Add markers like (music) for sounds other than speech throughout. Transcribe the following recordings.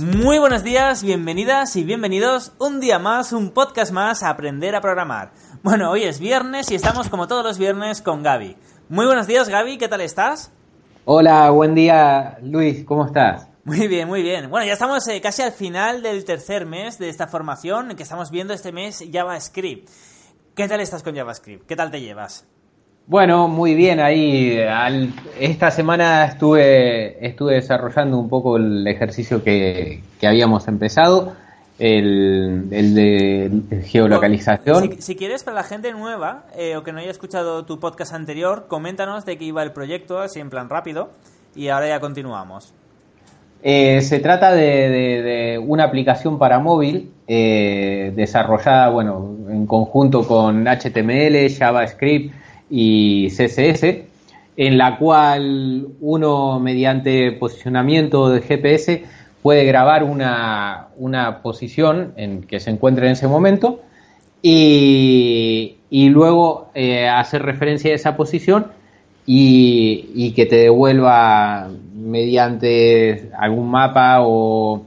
Muy buenos días, bienvenidas y bienvenidos un día más, un podcast más a aprender a programar. Bueno, hoy es viernes y estamos como todos los viernes con Gaby. Muy buenos días Gaby, ¿qué tal estás? Hola, buen día Luis, ¿cómo estás? Muy bien, muy bien. Bueno, ya estamos eh, casi al final del tercer mes de esta formación que estamos viendo este mes JavaScript. ¿Qué tal estás con JavaScript? ¿Qué tal te llevas? Bueno, muy bien. Ahí esta semana estuve, estuve desarrollando un poco el ejercicio que, habíamos empezado, el, de geolocalización. Si, quieres, para la gente nueva eh, o que no haya escuchado tu podcast anterior, coméntanos de qué iba el proyecto, así en plan rápido, y ahora ya continuamos. Eh, se trata de, una aplicación para móvil eh, desarrollada, bueno, en conjunto con HTML, JavaScript y CSS, en la cual uno mediante posicionamiento de GPS puede grabar una, posición en que se encuentre en ese momento y, luego eh, hacer referencia a esa posición y, que te devuelva mediante algún mapa o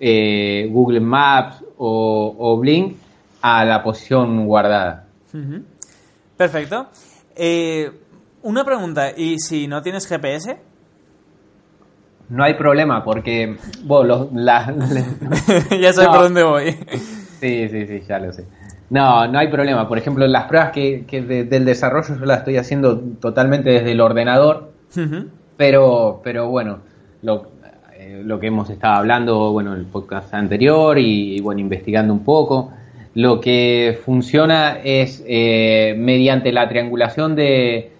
eh, Google Maps o, o Blink a la posición guardada. Perfecto. Eh, una pregunta, ¿y si no tienes GPS? No hay problema, porque. (laughs) (laughs) Ya sabes por dónde voy. sí, sí, sí, ya lo sé. No, no hay problema. Por ejemplo, las pruebas que, del desarrollo yo las estoy haciendo totalmente desde el ordenador. pero, pero bueno, lo, eh, lo que hemos estado hablando, bueno, en el podcast anterior y, bueno, investigando un poco lo que funciona es eh, mediante la triangulación de,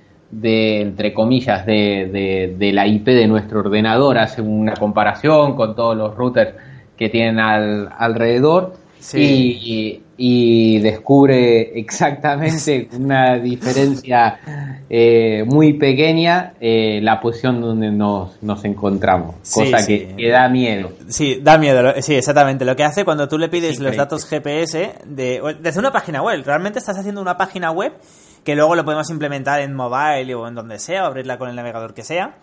entre comillas, de, la IP de nuestro ordenador, hace una comparación con todos los routers que tienen alrededor. Y, descubre exactamente una diferencia eh, muy pequeña eh, la posición donde nos, nos encontramos, cosa que, da miedo. Sí, da miedo, sí, exactamente. Lo que hace cuando tú le pides los datos GPS de, desde una página web, realmente estás haciendo una página web que luego lo podemos implementar en mobile o en donde sea, o abrirla con el navegador que sea.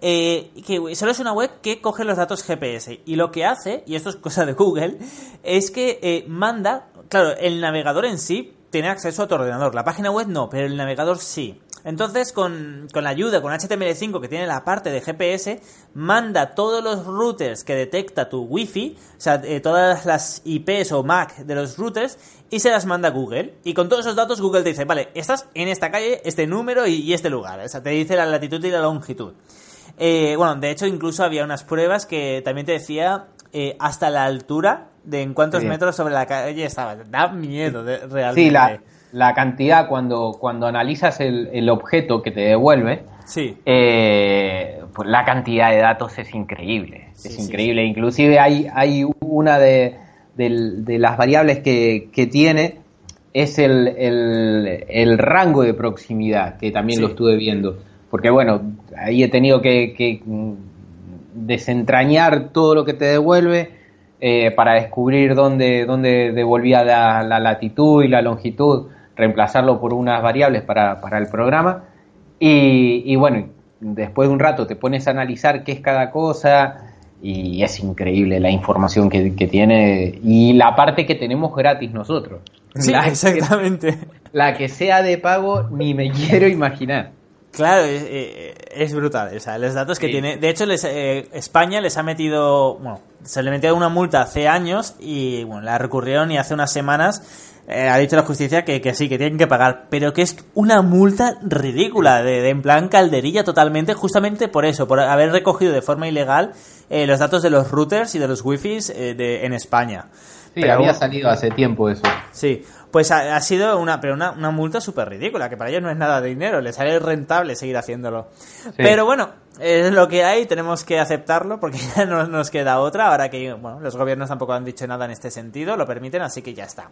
Eh, que solo es una web que coge los datos GPS y lo que hace, y esto es cosa de Google, es que eh, manda, claro, el navegador en sí tiene acceso a tu ordenador, la página web no, pero el navegador sí. Entonces, con, la ayuda, con HTML5 que tiene la parte de GPS, manda todos los routers que detecta tu Wi-Fi, o sea, eh, todas las IPs o MAC de los routers, y se las manda a Google. Y con todos esos datos, Google te dice, vale, estás en esta calle, este número y este lugar. O sea, te dice la latitud y la longitud. Eh, bueno, de hecho, incluso había unas pruebas que también te decía eh, hasta la altura de en cuántos metros sobre la calle estaba. Da miedo, de, realmente. Sí, la, la, cantidad cuando, cuando analizas el, el objeto que te devuelve. Sí. Eh, pues la cantidad de datos es increíble. es increíble. Inclusive hay, hay una de, las variables que, que tiene es el, el, el, rango de proximidad, que también lo estuve viendo porque bueno, ahí he tenido que, desentrañar todo lo que te devuelve eh, para descubrir dónde, dónde devolvía la, latitud y la longitud, reemplazarlo por unas variables para, para el programa. Y, bueno, después de un rato te pones a analizar qué es cada cosa y es increíble la información que, tiene y la parte que tenemos gratis nosotros. Sí, exactamente. la que sea de pago ni me (laughs) quiero imaginar. Claro, es, brutal. O sea, los datos que tiene. De hecho, les, eh, España les ha metido. Bueno, se le metió una multa hace años y bueno, la recurrieron y hace unas semanas eh, ha dicho la justicia que, que, sí, que tienen que pagar, pero que es una multa ridícula, de, en plan calderilla totalmente, justamente por eso, por haber recogido de forma ilegal eh, los datos de los routers y de los wifis eh, en España. Sí, había salido hace tiempo eso. Sí, pues ha, sido una, pero una, una multa súper ridícula, que para ellos no es nada de dinero, les sale rentable seguir haciéndolo. Pero bueno, es lo que hay, tenemos que aceptarlo porque (laughs) ya no nos queda otra, ahora que bueno, los gobiernos tampoco han dicho nada en este sentido, lo permiten, así que ya está.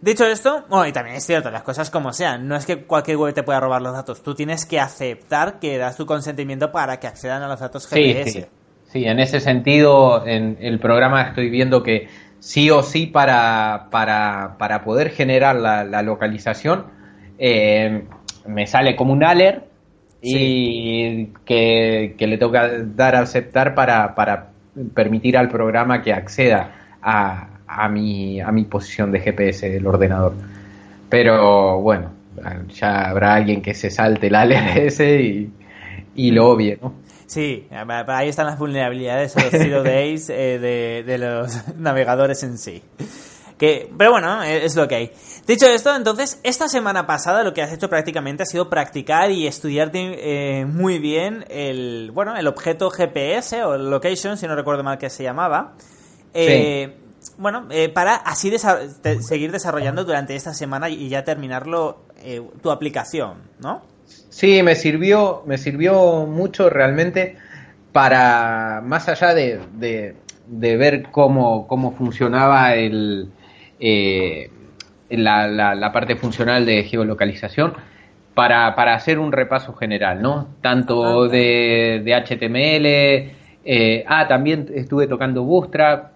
Dicho esto, bueno, y también es cierto, las cosas como sean, no es que cualquier web te pueda robar los datos, tú tienes que aceptar que das tu consentimiento para que accedan a los datos GPS. Sí, sí. en ese sentido, en el programa estoy viendo que sí o sí para, para, para poder generar la, localización, eh, me sale como un alert y que, le toca dar a aceptar para, para permitir al programa que acceda a, a, mi, a mi posición de GPS del ordenador. Pero bueno, ya habrá alguien que se salte el alert (laughs) ese y, y lo obvie, ¿no? Sí, ahí están las vulnerabilidades los zero (laughs) days eh, de, de, los (laughs) navegadores en sí. Que, pero bueno, eh, es lo que hay. Dicho esto, entonces, esta semana pasada lo que has hecho prácticamente ha sido practicar y estudiar eh, muy bien el, bueno, el objeto GPS o location, si no recuerdo mal que se llamaba. Bueno, para así seguir desarrollando durante esta semana y ya terminarlo tu aplicación, ¿no? Sí, me sirvió, me sirvió mucho realmente para, más allá de, de, ver cómo, cómo funcionaba el, eh, la, la, parte funcional de geolocalización, para, para, hacer un repaso general, ¿no? Tanto ah, de, de HTML, eh, ah, también estuve tocando Bootstrap,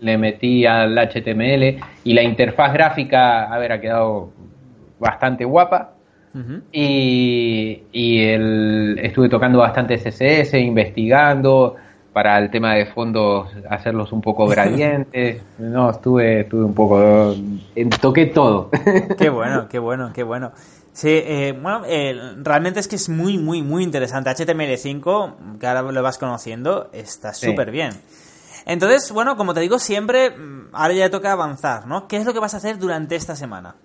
le, metí al HTML y la interfaz gráfica, a ver, ha quedado bastante guapa y, y el, estuve tocando bastante CSS, investigando para el tema de fondos, hacerlos un poco gradientes. (laughs) no, estuve, estuve un poco. toqué todo. qué (laughs) bueno, qué bueno, qué bueno. Sí, eh, bueno, eh, realmente es que es muy, muy, muy interesante. HTML5, que ahora lo vas conociendo, está súper bien. Entonces, bueno, como te digo siempre, mm, ahora ya toca avanzar, ¿no? ¿Qué es lo que vas a hacer durante esta semana?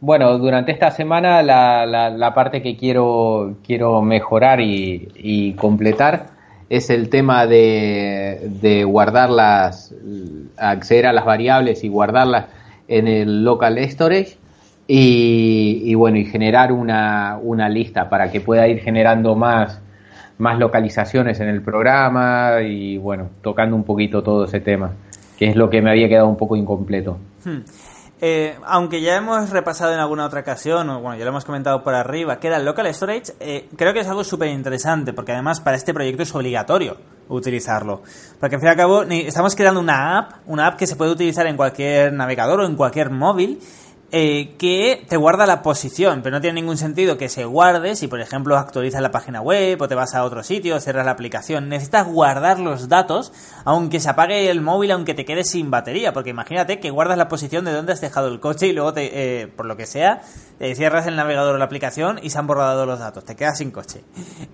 Bueno, durante esta semana la, la, parte que quiero, quiero mejorar y, completar es el tema de, de, guardarlas, acceder a las variables y guardarlas en el local storage y, bueno, y generar una, una, lista para que pueda ir generando más, más localizaciones en el programa y bueno, tocando un poquito todo ese tema, que es lo que me había quedado un poco incompleto. Hmm. Eh, aunque ya hemos repasado en alguna otra ocasión, o bueno, ya lo hemos comentado por arriba, que era el local storage, eh, creo que es algo súper interesante, porque además para este proyecto es obligatorio utilizarlo. Porque al fin y al cabo estamos creando una app, una app que se puede utilizar en cualquier navegador o en cualquier móvil, eh, que te guarda la posición, pero no tiene ningún sentido que se guarde si, por ejemplo, actualizas la página web o te vas a otro sitio, cierras la aplicación. Necesitas guardar los datos, aunque se apague el móvil, aunque te quedes sin batería, porque imagínate que guardas la posición de donde has dejado el coche y luego, te, eh, por lo que sea, cierras el navegador o la aplicación y se han borrado los datos, te quedas sin coche.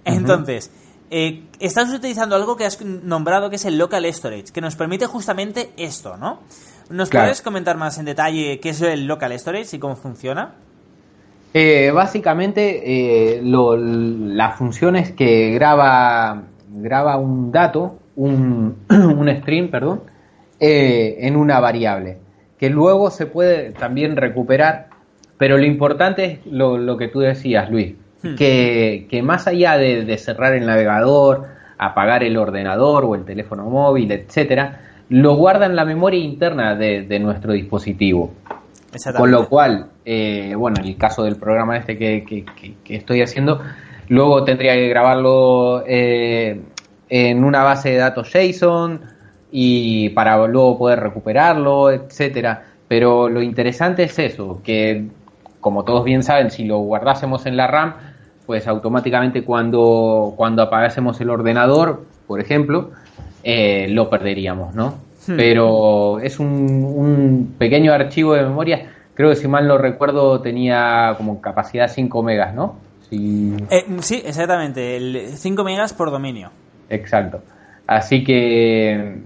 Entonces, eh, estás utilizando algo que has nombrado que es el local storage, que nos permite justamente esto, ¿no? ¿Nos puedes comentar más en detalle qué es el local storage y cómo funciona? Eh, básicamente, eh, la función es que graba, graba un dato, un, (clears throat) un stream, perdón, eh, en una variable, que luego se puede también recuperar, pero lo importante es lo, que tú decías, Luis, hmm. que, que, más allá de, de cerrar el navegador, apagar el ordenador o el teléfono móvil, etcétera, lo guarda en la memoria interna de, nuestro dispositivo. Con lo cual, eh, bueno, en el caso del programa este que, estoy haciendo, luego tendría que grabarlo eh, en una base de datos JSON y para luego poder recuperarlo, etcétera. Pero lo interesante es eso, que como todos bien saben, si lo guardásemos en la RAM, pues automáticamente cuando, cuando apagásemos el ordenador, por ejemplo, eh, lo perderíamos, ¿no? Hmm. Pero es un, pequeño archivo de memoria, creo que si mal no recuerdo tenía como capacidad 5 megas, ¿no? Eh, sí, exactamente, el 5 megas por dominio. Exacto. Así que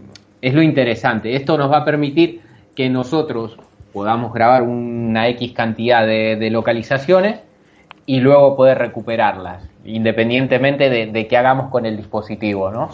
es lo interesante. Esto nos va a permitir que nosotros podamos grabar una X cantidad de, localizaciones y luego poder recuperarlas, independientemente de, de qué hagamos con el dispositivo, ¿no?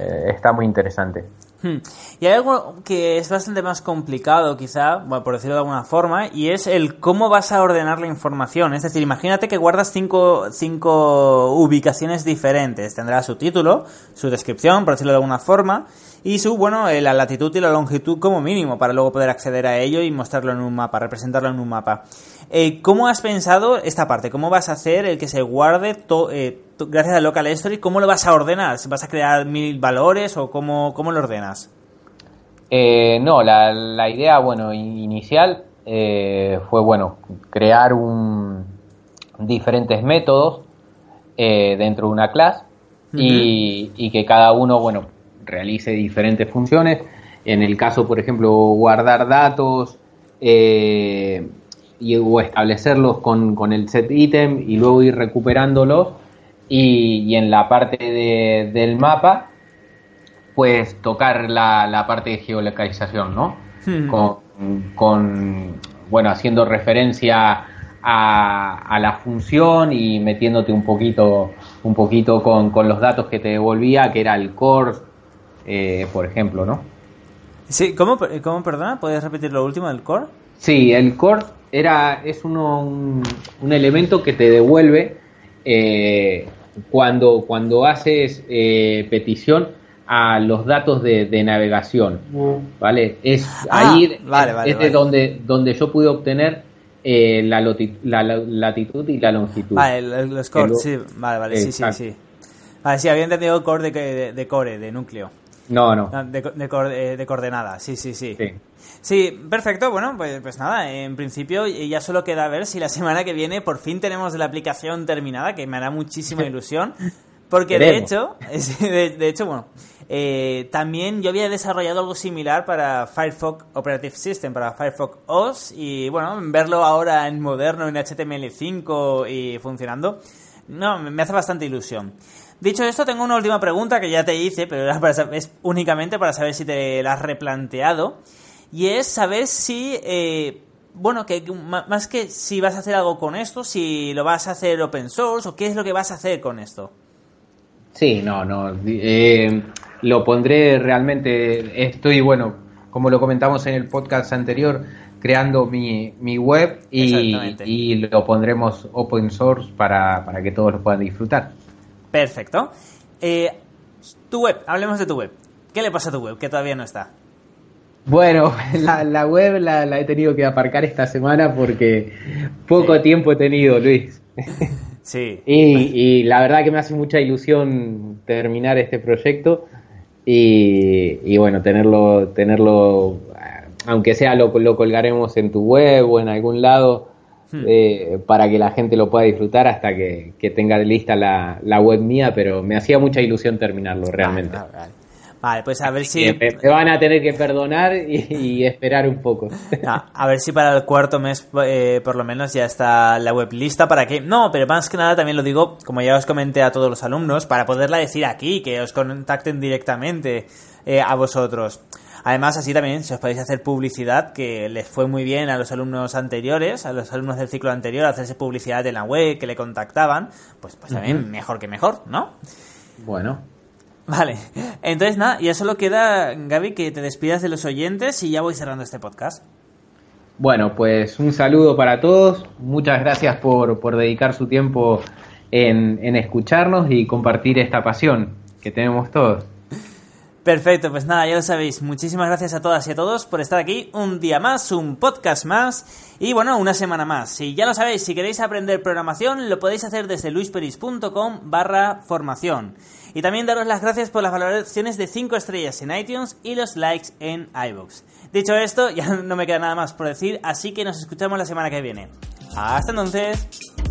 Eh, está muy interesante. Hmm. Y hay algo que es bastante más complicado, quizá, por decirlo de alguna forma, y es el cómo vas a ordenar la información. Es decir, imagínate que guardas cinco, cinco ubicaciones diferentes. Tendrá su título, su descripción, por decirlo de alguna forma, y su, bueno, eh, la latitud y la longitud como mínimo, para luego poder acceder a ello y mostrarlo en un mapa, representarlo en un mapa. Eh, ¿Cómo has pensado esta parte? ¿Cómo vas a hacer el que se guarde eh, gracias a Local Story? ¿Cómo lo vas a ordenar? ¿Vas a crear mil valores o cómo, cómo lo ordenas? Eh, no, la, idea, bueno, inicial fue, bueno, crear un, diferentes métodos dentro de una clase y, y, que cada uno, bueno, realice diferentes funciones. En el caso, por ejemplo, guardar datos, eh, y, o establecerlos con, con, el set item y luego ir recuperándolos y, en la parte de, del mapa pues tocar la, la, parte de geolocalización, ¿no? Hmm. Con, con, bueno, haciendo referencia a, a, la función y metiéndote un poquito, un poquito con, con los datos que te devolvía, que era el core, eh, por ejemplo, ¿no? Sí, ¿cómo, ¿cómo, perdona? ¿Puedes repetir lo último del core? Sí, el core era, es uno, un, elemento que te devuelve eh, cuando, cuando haces eh, petición a los datos de, navegación, ¿vale? Es ah, ahí es de donde, donde yo pude obtener eh, la, latitud y la longitud. Vale, el, el score, sí, vale, vale, sí, sí, sí. Vale, sí, había entendido core de, de, core, de núcleo. No, no. Ah, de, de, de coordenada, sí, sí, sí. Sí. Sí, perfecto. Bueno, pues, pues nada, en principio ya solo queda ver si la semana que viene por fin tenemos la aplicación terminada, que me hará muchísima (laughs) ilusión. Porque de hecho, (laughs) de, hecho, bueno, eh, también yo había desarrollado algo similar para Firefox Operative System, para Firefox OS, y bueno, verlo ahora en moderno, en HTML5 y funcionando, no, me hace bastante ilusión. Dicho esto, tengo una última pregunta que ya te hice, pero es únicamente para saber si te la has replanteado y es saber si, eh, bueno, que más que si vas a hacer algo con esto, si lo vas a hacer open source o qué es lo que vas a hacer con esto. Sí, no, no. Eh, lo pondré realmente, estoy, bueno, como lo comentamos en el podcast anterior, creando mi, mi web y, y, lo pondremos open source para, para, que todos lo puedan disfrutar. Perfecto. Eh, tu web, hablemos de tu web. ¿Qué le pasa a tu web que todavía no está? Bueno, (laughs) la, web la, he tenido que aparcar esta semana porque poco tiempo he tenido, Luis. (laughs) Sí. y, la verdad que me hace mucha ilusión terminar este proyecto y, bueno, tenerlo, tenerlo, aunque sea lo, lo, colgaremos en tu web o en algún lado hmm. eh, para que la gente lo pueda disfrutar hasta que, tenga lista la, web mía, pero me hacía mucha ilusión terminarlo realmente. Vale, pues a ver si... Me, van a tener que perdonar y, esperar un poco. (laughs) a ver si para el cuarto mes eh, por lo menos ya está la web lista para que... No, pero más que nada también lo digo, como ya os comenté a todos los alumnos, para poderla decir aquí, que os contacten directamente eh, a vosotros. Además, así también, si os podéis hacer publicidad, que les fue muy bien a los alumnos anteriores, a los alumnos del ciclo anterior, hacerse publicidad en la web, que le contactaban, pues, pues también mejor que mejor, ¿no? Bueno, Vale, entonces nada, ya solo queda, Gaby, que te despidas de los oyentes y ya voy cerrando este podcast. Bueno, pues un saludo para todos, muchas gracias por, por dedicar su tiempo en, en escucharnos y compartir esta pasión que tenemos todos. Perfecto, pues nada, ya lo sabéis. Muchísimas gracias a todas y a todos por estar aquí un día más, un podcast más y bueno, una semana más. Y ya lo sabéis, si queréis aprender programación lo podéis hacer desde luisperis.com barra formación. Y también daros las gracias por las valoraciones de 5 estrellas en iTunes y los likes en iVoox. Dicho esto, (laughs) ya no me queda nada más por decir, así que nos escuchamos la semana que viene. Hasta entonces.